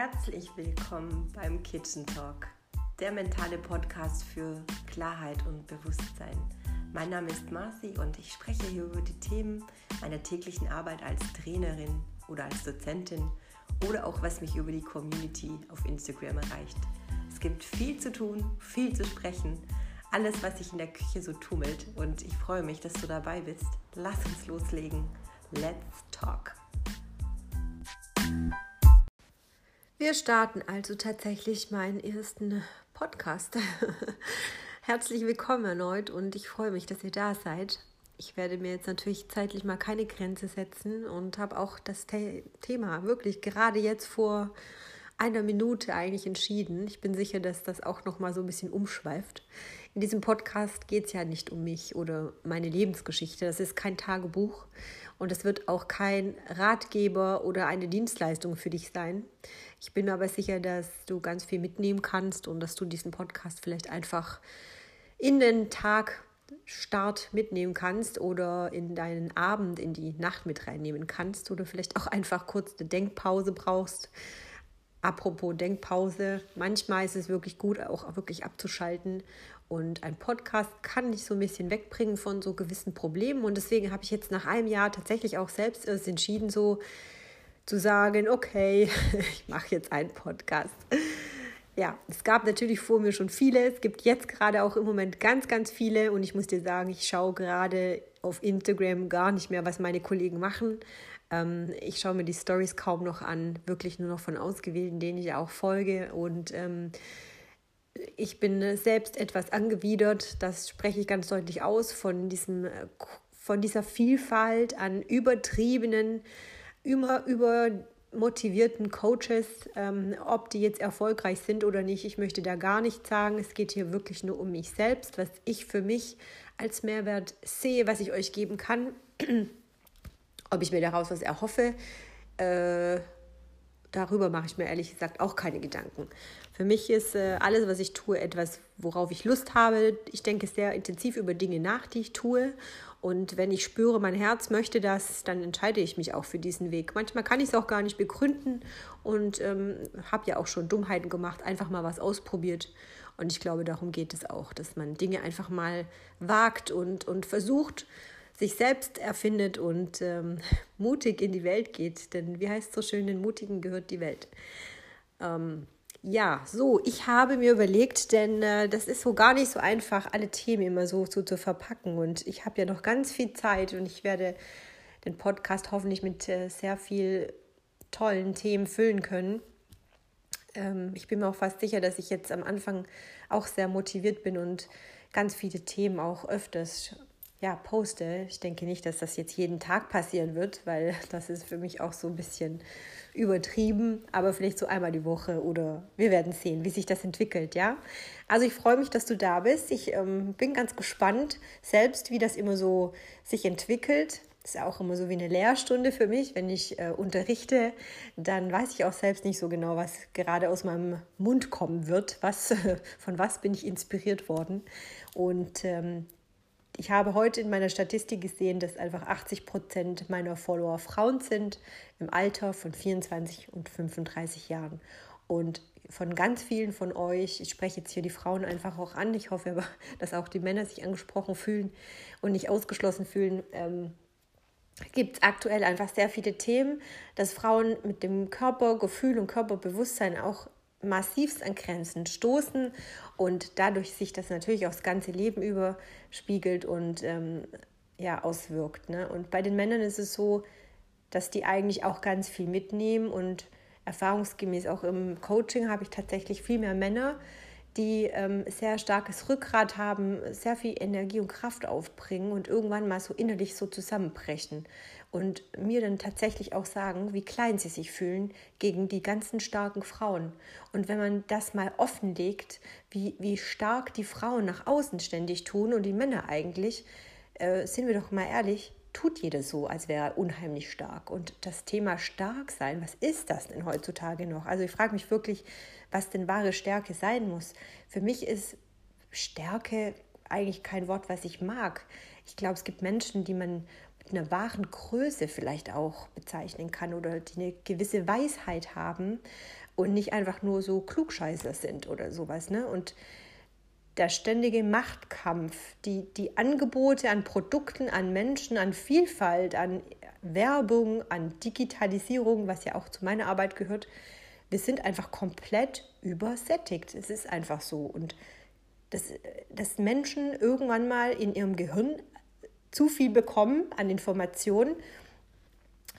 Herzlich willkommen beim Kitchen Talk, der mentale Podcast für Klarheit und Bewusstsein. Mein Name ist Marci und ich spreche hier über die Themen meiner täglichen Arbeit als Trainerin oder als Dozentin oder auch was mich über die Community auf Instagram erreicht. Es gibt viel zu tun, viel zu sprechen, alles, was sich in der Küche so tummelt und ich freue mich, dass du dabei bist. Lass uns loslegen. Let's talk. Wir starten also tatsächlich meinen ersten Podcast. Herzlich willkommen erneut und ich freue mich, dass ihr da seid. Ich werde mir jetzt natürlich zeitlich mal keine Grenze setzen und habe auch das The Thema wirklich gerade jetzt vor einer Minute eigentlich entschieden. Ich bin sicher, dass das auch noch mal so ein bisschen umschweift. In diesem Podcast geht es ja nicht um mich oder meine Lebensgeschichte. Das ist kein Tagebuch und es wird auch kein Ratgeber oder eine Dienstleistung für dich sein. Ich bin aber sicher, dass du ganz viel mitnehmen kannst und dass du diesen Podcast vielleicht einfach in den Tag Start mitnehmen kannst oder in deinen Abend, in die Nacht mit reinnehmen kannst oder vielleicht auch einfach kurz eine Denkpause brauchst. Apropos Denkpause, manchmal ist es wirklich gut, auch wirklich abzuschalten und ein Podcast kann dich so ein bisschen wegbringen von so gewissen Problemen. Und deswegen habe ich jetzt nach einem Jahr tatsächlich auch selbst entschieden, so zu sagen, okay, ich mache jetzt einen Podcast. Ja, es gab natürlich vor mir schon viele. Es gibt jetzt gerade auch im Moment ganz, ganz viele. Und ich muss dir sagen, ich schaue gerade auf Instagram gar nicht mehr, was meine Kollegen machen. Ähm, ich schaue mir die Stories kaum noch an, wirklich nur noch von Ausgewählten, denen ich auch folge. Und ähm, ich bin selbst etwas angewidert, das spreche ich ganz deutlich aus, von, diesem, von dieser Vielfalt an übertriebenen, immer übermotivierten Coaches, ähm, ob die jetzt erfolgreich sind oder nicht. Ich möchte da gar nichts sagen. Es geht hier wirklich nur um mich selbst, was ich für mich als Mehrwert sehe, was ich euch geben kann. ob ich mir daraus was erhoffe, äh, darüber mache ich mir ehrlich gesagt auch keine Gedanken. Für mich ist äh, alles, was ich tue, etwas, worauf ich Lust habe. Ich denke sehr intensiv über Dinge nach, die ich tue. Und wenn ich spüre, mein Herz möchte das, dann entscheide ich mich auch für diesen Weg. Manchmal kann ich es auch gar nicht begründen und ähm, habe ja auch schon Dummheiten gemacht, einfach mal was ausprobiert. Und ich glaube, darum geht es auch, dass man Dinge einfach mal wagt und, und versucht, sich selbst erfindet und ähm, mutig in die Welt geht. Denn wie heißt es so schön, den Mutigen gehört die Welt. Ähm, ja, so, ich habe mir überlegt, denn äh, das ist so gar nicht so einfach, alle Themen immer so, so zu verpacken. Und ich habe ja noch ganz viel Zeit und ich werde den Podcast hoffentlich mit äh, sehr viel tollen Themen füllen können. Ähm, ich bin mir auch fast sicher, dass ich jetzt am Anfang auch sehr motiviert bin und ganz viele Themen auch öfters ja, poste. Ich denke nicht, dass das jetzt jeden Tag passieren wird, weil das ist für mich auch so ein bisschen übertrieben, aber vielleicht so einmal die Woche oder wir werden sehen, wie sich das entwickelt, ja. Also ich freue mich, dass du da bist. Ich ähm, bin ganz gespannt selbst, wie das immer so sich entwickelt. Das ist auch immer so wie eine Lehrstunde für mich. Wenn ich äh, unterrichte, dann weiß ich auch selbst nicht so genau, was gerade aus meinem Mund kommen wird. Was, von was bin ich inspiriert worden? Und ähm, ich habe heute in meiner Statistik gesehen, dass einfach 80 Prozent meiner Follower Frauen sind im Alter von 24 und 35 Jahren. Und von ganz vielen von euch, ich spreche jetzt hier die Frauen einfach auch an, ich hoffe aber, dass auch die Männer sich angesprochen fühlen und nicht ausgeschlossen fühlen, ähm, gibt es aktuell einfach sehr viele Themen, dass Frauen mit dem Körpergefühl und Körperbewusstsein auch massivst an Grenzen stoßen und dadurch sich das natürlich aufs ganze Leben überspiegelt und ähm, ja, auswirkt. Ne? Und bei den Männern ist es so, dass die eigentlich auch ganz viel mitnehmen und erfahrungsgemäß auch im Coaching habe ich tatsächlich viel mehr Männer, die ähm, sehr starkes Rückgrat haben, sehr viel Energie und Kraft aufbringen und irgendwann mal so innerlich so zusammenbrechen und mir dann tatsächlich auch sagen, wie klein sie sich fühlen gegen die ganzen starken Frauen. Und wenn man das mal offenlegt, wie, wie stark die Frauen nach außen ständig tun und die Männer eigentlich, äh, sind wir doch mal ehrlich, tut jeder so, als wäre er unheimlich stark. Und das Thema stark sein, was ist das denn heutzutage noch? Also ich frage mich wirklich, was denn wahre Stärke sein muss. Für mich ist Stärke eigentlich kein Wort, was ich mag. Ich glaube, es gibt Menschen, die man mit einer wahren Größe vielleicht auch bezeichnen kann oder die eine gewisse Weisheit haben. und nicht einfach nur so Klugscheißer sind oder sowas. Ne? Und der ständige Machtkampf, die, die Angebote an Produkten, an Menschen, an Vielfalt, an Werbung, an Digitalisierung, was ja auch zu meiner Arbeit gehört, wir sind einfach komplett übersättigt. Es ist einfach so. Und dass, dass Menschen irgendwann mal in ihrem Gehirn zu viel bekommen an Informationen,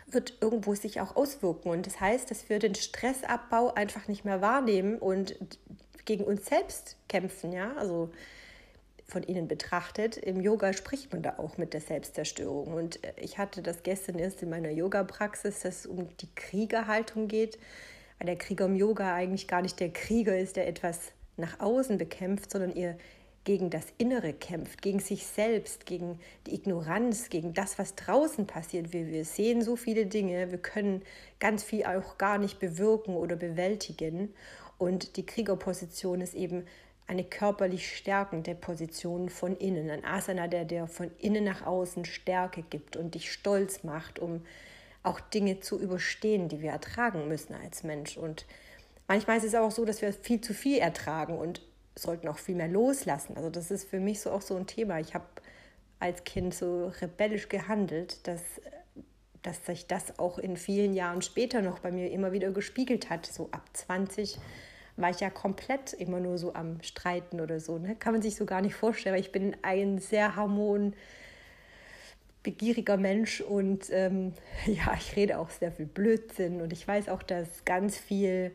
wird irgendwo sich auch auswirken. Und das heißt, dass wir den Stressabbau einfach nicht mehr wahrnehmen und gegen uns selbst kämpfen, ja, also von innen betrachtet. Im Yoga spricht man da auch mit der Selbstzerstörung. Und äh, ich hatte das gestern erst in meiner Yoga-Praxis, dass es um die Kriegerhaltung geht, weil der Krieger im Yoga eigentlich gar nicht der Krieger ist, der etwas nach außen bekämpft, sondern ihr gegen das Innere kämpft, gegen sich selbst, gegen die Ignoranz, gegen das, was draußen passiert. Wir, wir sehen so viele Dinge, wir können ganz viel auch gar nicht bewirken oder bewältigen. Und die Kriegerposition ist eben eine körperlich stärkende Position von innen. Ein Asana, der dir von innen nach außen Stärke gibt und dich stolz macht, um auch Dinge zu überstehen, die wir ertragen müssen als Mensch. Und manchmal ist es auch so, dass wir viel zu viel ertragen und sollten auch viel mehr loslassen. Also das ist für mich so auch so ein Thema. Ich habe als Kind so rebellisch gehandelt, dass dass sich das auch in vielen Jahren später noch bei mir immer wieder gespiegelt hat. So ab 20 war ich ja komplett immer nur so am Streiten oder so. Ne? Kann man sich so gar nicht vorstellen, weil ich bin ein sehr harmon, begieriger Mensch und ähm, ja, ich rede auch sehr viel Blödsinn und ich weiß auch, dass ganz viel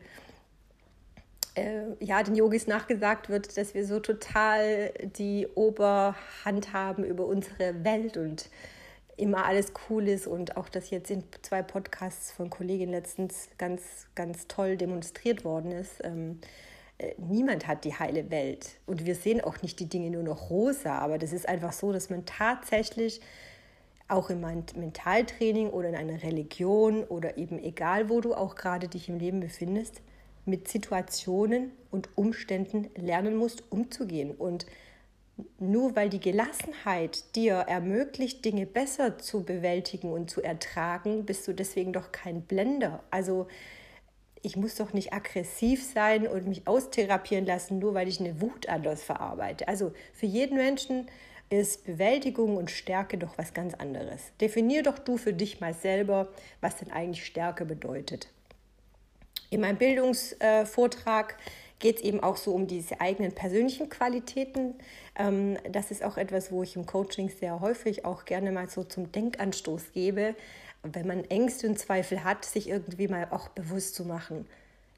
äh, ja, den Yogis nachgesagt wird, dass wir so total die Oberhand haben über unsere Welt und immer alles cool ist und auch das jetzt in zwei Podcasts von Kolleginnen letztens ganz, ganz toll demonstriert worden ist. Ähm, äh, niemand hat die heile Welt und wir sehen auch nicht die Dinge nur noch rosa, aber das ist einfach so, dass man tatsächlich auch im Mentaltraining oder in einer Religion oder eben egal, wo du auch gerade dich im Leben befindest, mit Situationen und Umständen lernen musst, umzugehen und nur weil die Gelassenheit dir ermöglicht, Dinge besser zu bewältigen und zu ertragen, bist du deswegen doch kein Blender. Also ich muss doch nicht aggressiv sein und mich austherapieren lassen, nur weil ich eine Wut anders verarbeite. Also für jeden Menschen ist Bewältigung und Stärke doch was ganz anderes. Definier doch du für dich mal selber, was denn eigentlich Stärke bedeutet. In meinem Bildungsvortrag geht es eben auch so um diese eigenen persönlichen Qualitäten. Ähm, das ist auch etwas, wo ich im Coaching sehr häufig auch gerne mal so zum Denkanstoß gebe, wenn man Ängste und Zweifel hat, sich irgendwie mal auch bewusst zu machen.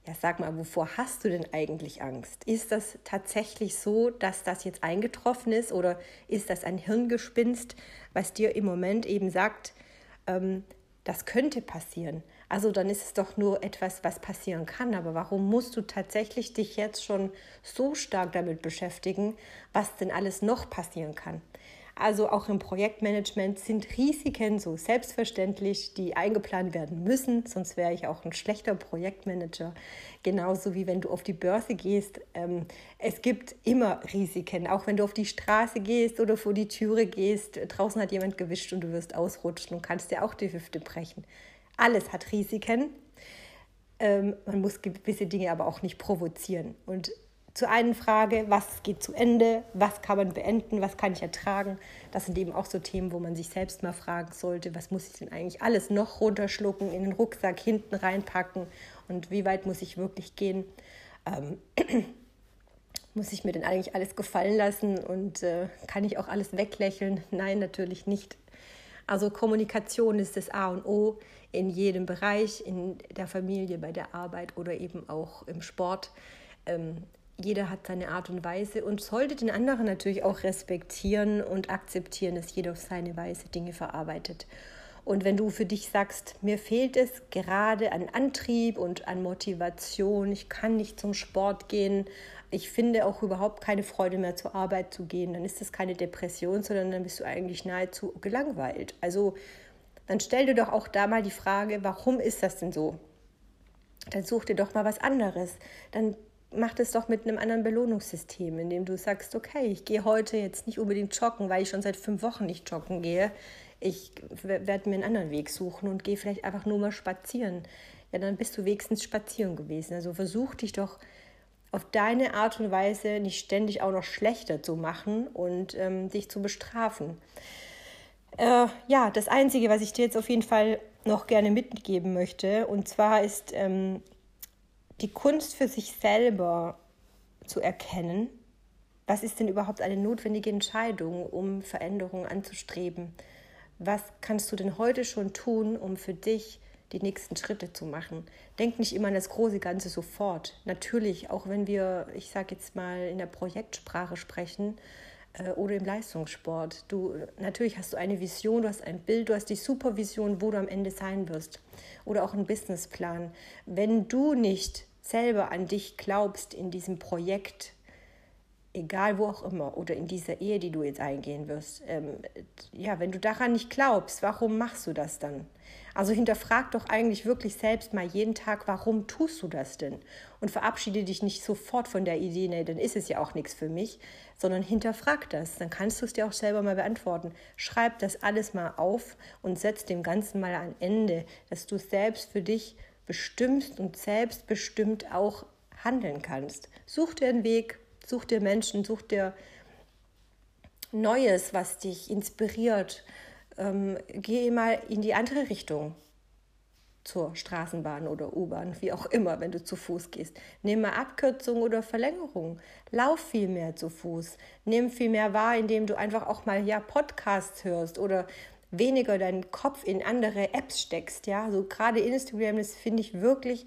Ja, sag mal, wovor hast du denn eigentlich Angst? Ist das tatsächlich so, dass das jetzt eingetroffen ist oder ist das ein Hirngespinst, was dir im Moment eben sagt, ähm, das könnte passieren? Also dann ist es doch nur etwas, was passieren kann. Aber warum musst du tatsächlich dich jetzt schon so stark damit beschäftigen, was denn alles noch passieren kann? Also auch im Projektmanagement sind Risiken so selbstverständlich, die eingeplant werden müssen, sonst wäre ich auch ein schlechter Projektmanager. Genauso wie wenn du auf die Börse gehst. Ähm, es gibt immer Risiken, auch wenn du auf die Straße gehst oder vor die Türe gehst. Draußen hat jemand gewischt und du wirst ausrutschen und kannst dir auch die Hüfte brechen. Alles hat Risiken. Ähm, man muss gewisse Dinge aber auch nicht provozieren. Und zur einen Frage, was geht zu Ende, was kann man beenden, was kann ich ertragen, das sind eben auch so Themen, wo man sich selbst mal fragen sollte, was muss ich denn eigentlich alles noch runterschlucken, in den Rucksack hinten reinpacken und wie weit muss ich wirklich gehen. Ähm, muss ich mir denn eigentlich alles gefallen lassen und äh, kann ich auch alles weglächeln? Nein, natürlich nicht. Also Kommunikation ist das A und O in jedem Bereich, in der Familie, bei der Arbeit oder eben auch im Sport. Ähm, jeder hat seine Art und Weise und sollte den anderen natürlich auch respektieren und akzeptieren, dass jeder auf seine Weise Dinge verarbeitet. Und wenn du für dich sagst, mir fehlt es gerade an Antrieb und an Motivation, ich kann nicht zum Sport gehen, ich finde auch überhaupt keine Freude mehr zur Arbeit zu gehen, dann ist das keine Depression, sondern dann bist du eigentlich nahezu gelangweilt. Also dann stell dir doch auch da mal die Frage, warum ist das denn so? Dann such dir doch mal was anderes. Dann mach das doch mit einem anderen Belohnungssystem, indem du sagst, okay, ich gehe heute jetzt nicht unbedingt joggen, weil ich schon seit fünf Wochen nicht joggen gehe. ich werde mir einen anderen Weg suchen und gehe vielleicht einfach nur mal spazieren. Ja, dann bist du wenigstens spazieren gewesen. Also versuch dich doch auf deine Art und Weise nicht ständig auch noch schlechter zu machen und ähm, dich zu bestrafen. Äh, ja, das Einzige, was ich dir jetzt auf jeden Fall noch gerne mitgeben möchte, und zwar ist ähm, die Kunst für sich selber zu erkennen, was ist denn überhaupt eine notwendige Entscheidung, um Veränderungen anzustreben? Was kannst du denn heute schon tun, um für dich die nächsten Schritte zu machen? Denk nicht immer an das große Ganze sofort. Natürlich, auch wenn wir, ich sage jetzt mal, in der Projektsprache sprechen, oder im Leistungssport. Du, natürlich hast du eine Vision, du hast ein Bild, du hast die Supervision, wo du am Ende sein wirst. Oder auch einen Businessplan. Wenn du nicht selber an dich glaubst in diesem Projekt, egal wo auch immer, oder in dieser Ehe, die du jetzt eingehen wirst, ähm, ja, wenn du daran nicht glaubst, warum machst du das dann? Also hinterfrag doch eigentlich wirklich selbst mal jeden Tag, warum tust du das denn? Und verabschiede dich nicht sofort von der Idee, nee, dann ist es ja auch nichts für mich, sondern hinterfrag das. Dann kannst du es dir auch selber mal beantworten. Schreib das alles mal auf und setz dem Ganzen mal ein Ende, dass du selbst für dich bestimmst und selbstbestimmt auch handeln kannst. Such dir einen Weg, such dir Menschen, such dir Neues, was dich inspiriert. Ähm, geh mal in die andere Richtung zur Straßenbahn oder U-Bahn, wie auch immer, wenn du zu Fuß gehst. Nimm mal Abkürzung oder Verlängerung. Lauf viel mehr zu Fuß. Nimm viel mehr wahr, indem du einfach auch mal ja Podcasts hörst oder weniger deinen Kopf in andere Apps steckst. Ja, so gerade Instagram, das finde ich wirklich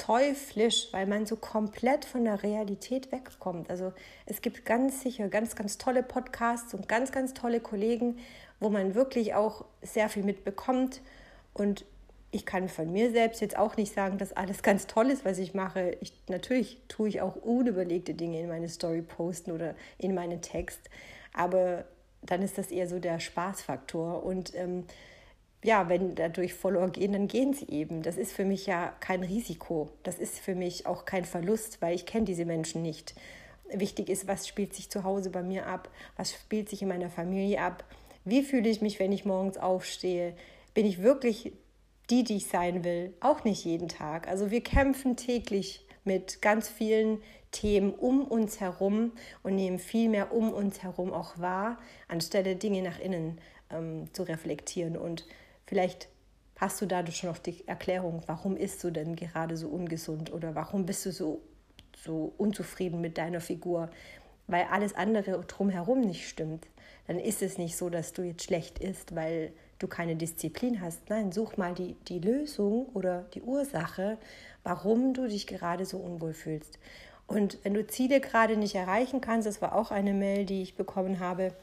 teuflisch, weil man so komplett von der Realität wegkommt. Also es gibt ganz sicher ganz, ganz tolle Podcasts und ganz, ganz tolle Kollegen, wo man wirklich auch sehr viel mitbekommt und ich kann von mir selbst jetzt auch nicht sagen, dass alles ganz toll ist, was ich mache. Ich, natürlich tue ich auch unüberlegte Dinge in meine Story posten oder in meinen Text, aber dann ist das eher so der Spaßfaktor. Und ähm, ja, wenn dadurch Follower gehen, dann gehen sie eben. Das ist für mich ja kein Risiko. Das ist für mich auch kein Verlust, weil ich kenne diese Menschen nicht. Wichtig ist, was spielt sich zu Hause bei mir ab? Was spielt sich in meiner Familie ab? Wie fühle ich mich, wenn ich morgens aufstehe? Bin ich wirklich die, die ich sein will, auch nicht jeden Tag. Also wir kämpfen täglich mit ganz vielen Themen um uns herum und nehmen viel mehr um uns herum auch wahr, anstelle Dinge nach innen ähm, zu reflektieren. Und vielleicht hast du dadurch schon auf die Erklärung, warum isst du denn gerade so ungesund oder warum bist du so, so unzufrieden mit deiner Figur, weil alles andere drumherum nicht stimmt. Dann ist es nicht so, dass du jetzt schlecht isst, weil du keine Disziplin hast. Nein, such mal die, die Lösung oder die Ursache, warum du dich gerade so unwohl fühlst. Und wenn du Ziele gerade nicht erreichen kannst, das war auch eine Mail, die ich bekommen habe,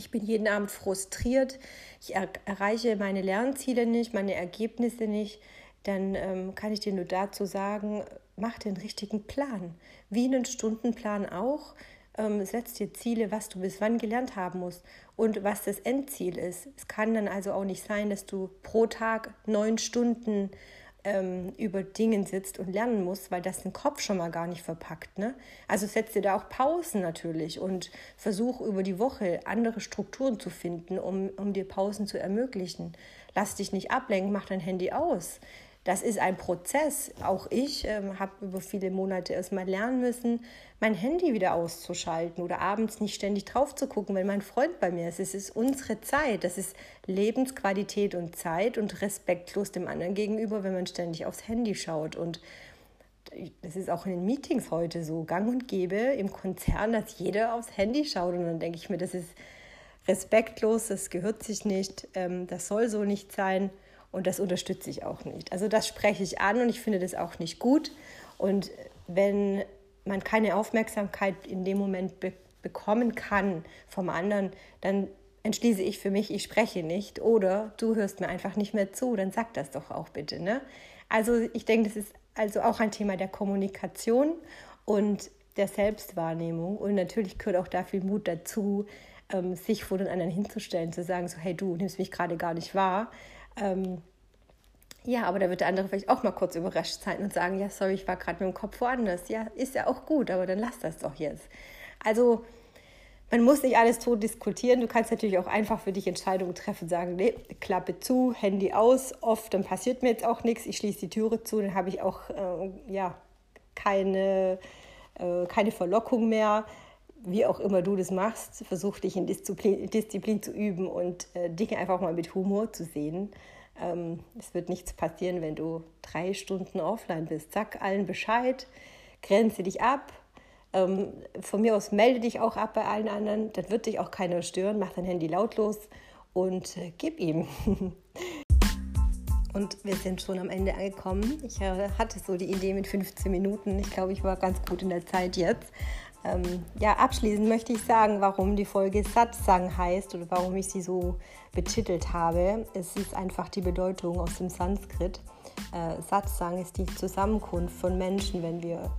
ich bin jeden Abend frustriert, ich er erreiche meine Lernziele nicht, meine Ergebnisse nicht, dann ähm, kann ich dir nur dazu sagen, mach den richtigen Plan. Wie einen Stundenplan auch ähm, setz dir Ziele, was du bis wann gelernt haben musst und was das Endziel ist. Es kann dann also auch nicht sein, dass du pro Tag neun Stunden ähm, über Dingen sitzt und lernen musst, weil das den Kopf schon mal gar nicht verpackt. Ne? Also setz dir da auch Pausen natürlich und versuch über die Woche andere Strukturen zu finden, um, um dir Pausen zu ermöglichen. Lass dich nicht ablenken, mach dein Handy aus das ist ein Prozess. Auch ich ähm, habe über viele Monate erstmal lernen müssen, mein Handy wieder auszuschalten oder abends nicht ständig drauf zu gucken, wenn mein Freund bei mir ist. Es ist unsere Zeit. Das ist Lebensqualität und Zeit und respektlos dem anderen gegenüber, wenn man ständig aufs Handy schaut. Und das ist auch in den Meetings heute so gang und gäbe im Konzern, dass jeder aufs Handy schaut. Und dann denke ich mir, das ist respektlos, das gehört sich nicht, ähm, das soll so nicht sein. Und das unterstütze ich auch nicht. Also das spreche ich an und ich finde das auch nicht gut. Und wenn man keine Aufmerksamkeit in dem Moment be bekommen kann vom anderen, dann entschließe ich für mich, ich spreche nicht oder du hörst mir einfach nicht mehr zu, dann sag das doch auch bitte. Ne? Also ich denke, das ist also auch ein Thema der Kommunikation und der Selbstwahrnehmung und natürlich gehört auch da viel Mut dazu, ähm, sich vor den anderen hinzustellen, zu sagen, so hey du nimmst mich gerade gar nicht wahr, ähm, ja, aber da wird der andere vielleicht auch mal kurz überrascht sein und sagen, ja, sorry, ich war gerade mit dem Kopf woanders. Ja, ist ja auch gut, aber dann lass das doch jetzt. Also man muss nicht alles tot diskutieren. Du kannst natürlich auch einfach für dich Entscheidungen treffen, sagen, nee, Klappe zu, Handy aus, oft, dann passiert mir jetzt auch nichts, ich schließe die Türe zu, dann habe ich auch äh, ja, keine, äh, keine Verlockung mehr. Wie auch immer du das machst, versuch dich in Disziplin, Disziplin zu üben und äh, Dinge einfach mal mit Humor zu sehen. Ähm, es wird nichts passieren, wenn du drei Stunden offline bist. Sag allen Bescheid, grenze dich ab, ähm, von mir aus melde dich auch ab bei allen anderen, dann wird dich auch keiner stören, mach dein Handy lautlos und äh, gib ihm. und wir sind schon am Ende angekommen. Ich äh, hatte so die Idee mit 15 Minuten. Ich glaube, ich war ganz gut in der Zeit jetzt. Ähm, ja, abschließend möchte ich sagen, warum die Folge Satsang heißt oder warum ich sie so betitelt habe. Es ist einfach die Bedeutung aus dem Sanskrit. Äh, Satsang ist die Zusammenkunft von Menschen, wenn wir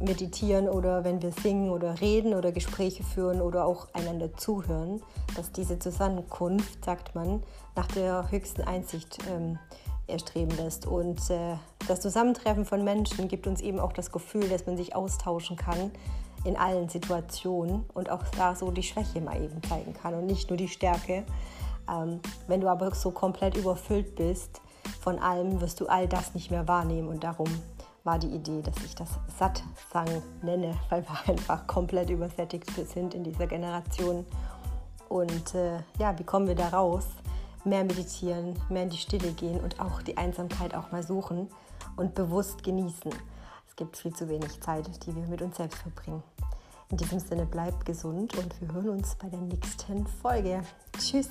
meditieren oder wenn wir singen oder reden oder Gespräche führen oder auch einander zuhören, dass diese Zusammenkunft, sagt man, nach der höchsten Einsicht ähm, erstreben lässt. Und äh, das Zusammentreffen von Menschen gibt uns eben auch das Gefühl, dass man sich austauschen kann in allen Situationen und auch da so die Schwäche mal eben zeigen kann und nicht nur die Stärke. Ähm, wenn du aber so komplett überfüllt bist von allem, wirst du all das nicht mehr wahrnehmen und darum war die Idee, dass ich das Satsang nenne, weil wir einfach komplett übersättigt sind in dieser Generation. Und äh, ja, wie kommen wir da raus? Mehr meditieren, mehr in die Stille gehen und auch die Einsamkeit auch mal suchen und bewusst genießen. Gibt viel zu wenig Zeit, die wir mit uns selbst verbringen. In diesem Sinne bleibt gesund und wir hören uns bei der nächsten Folge. Tschüss!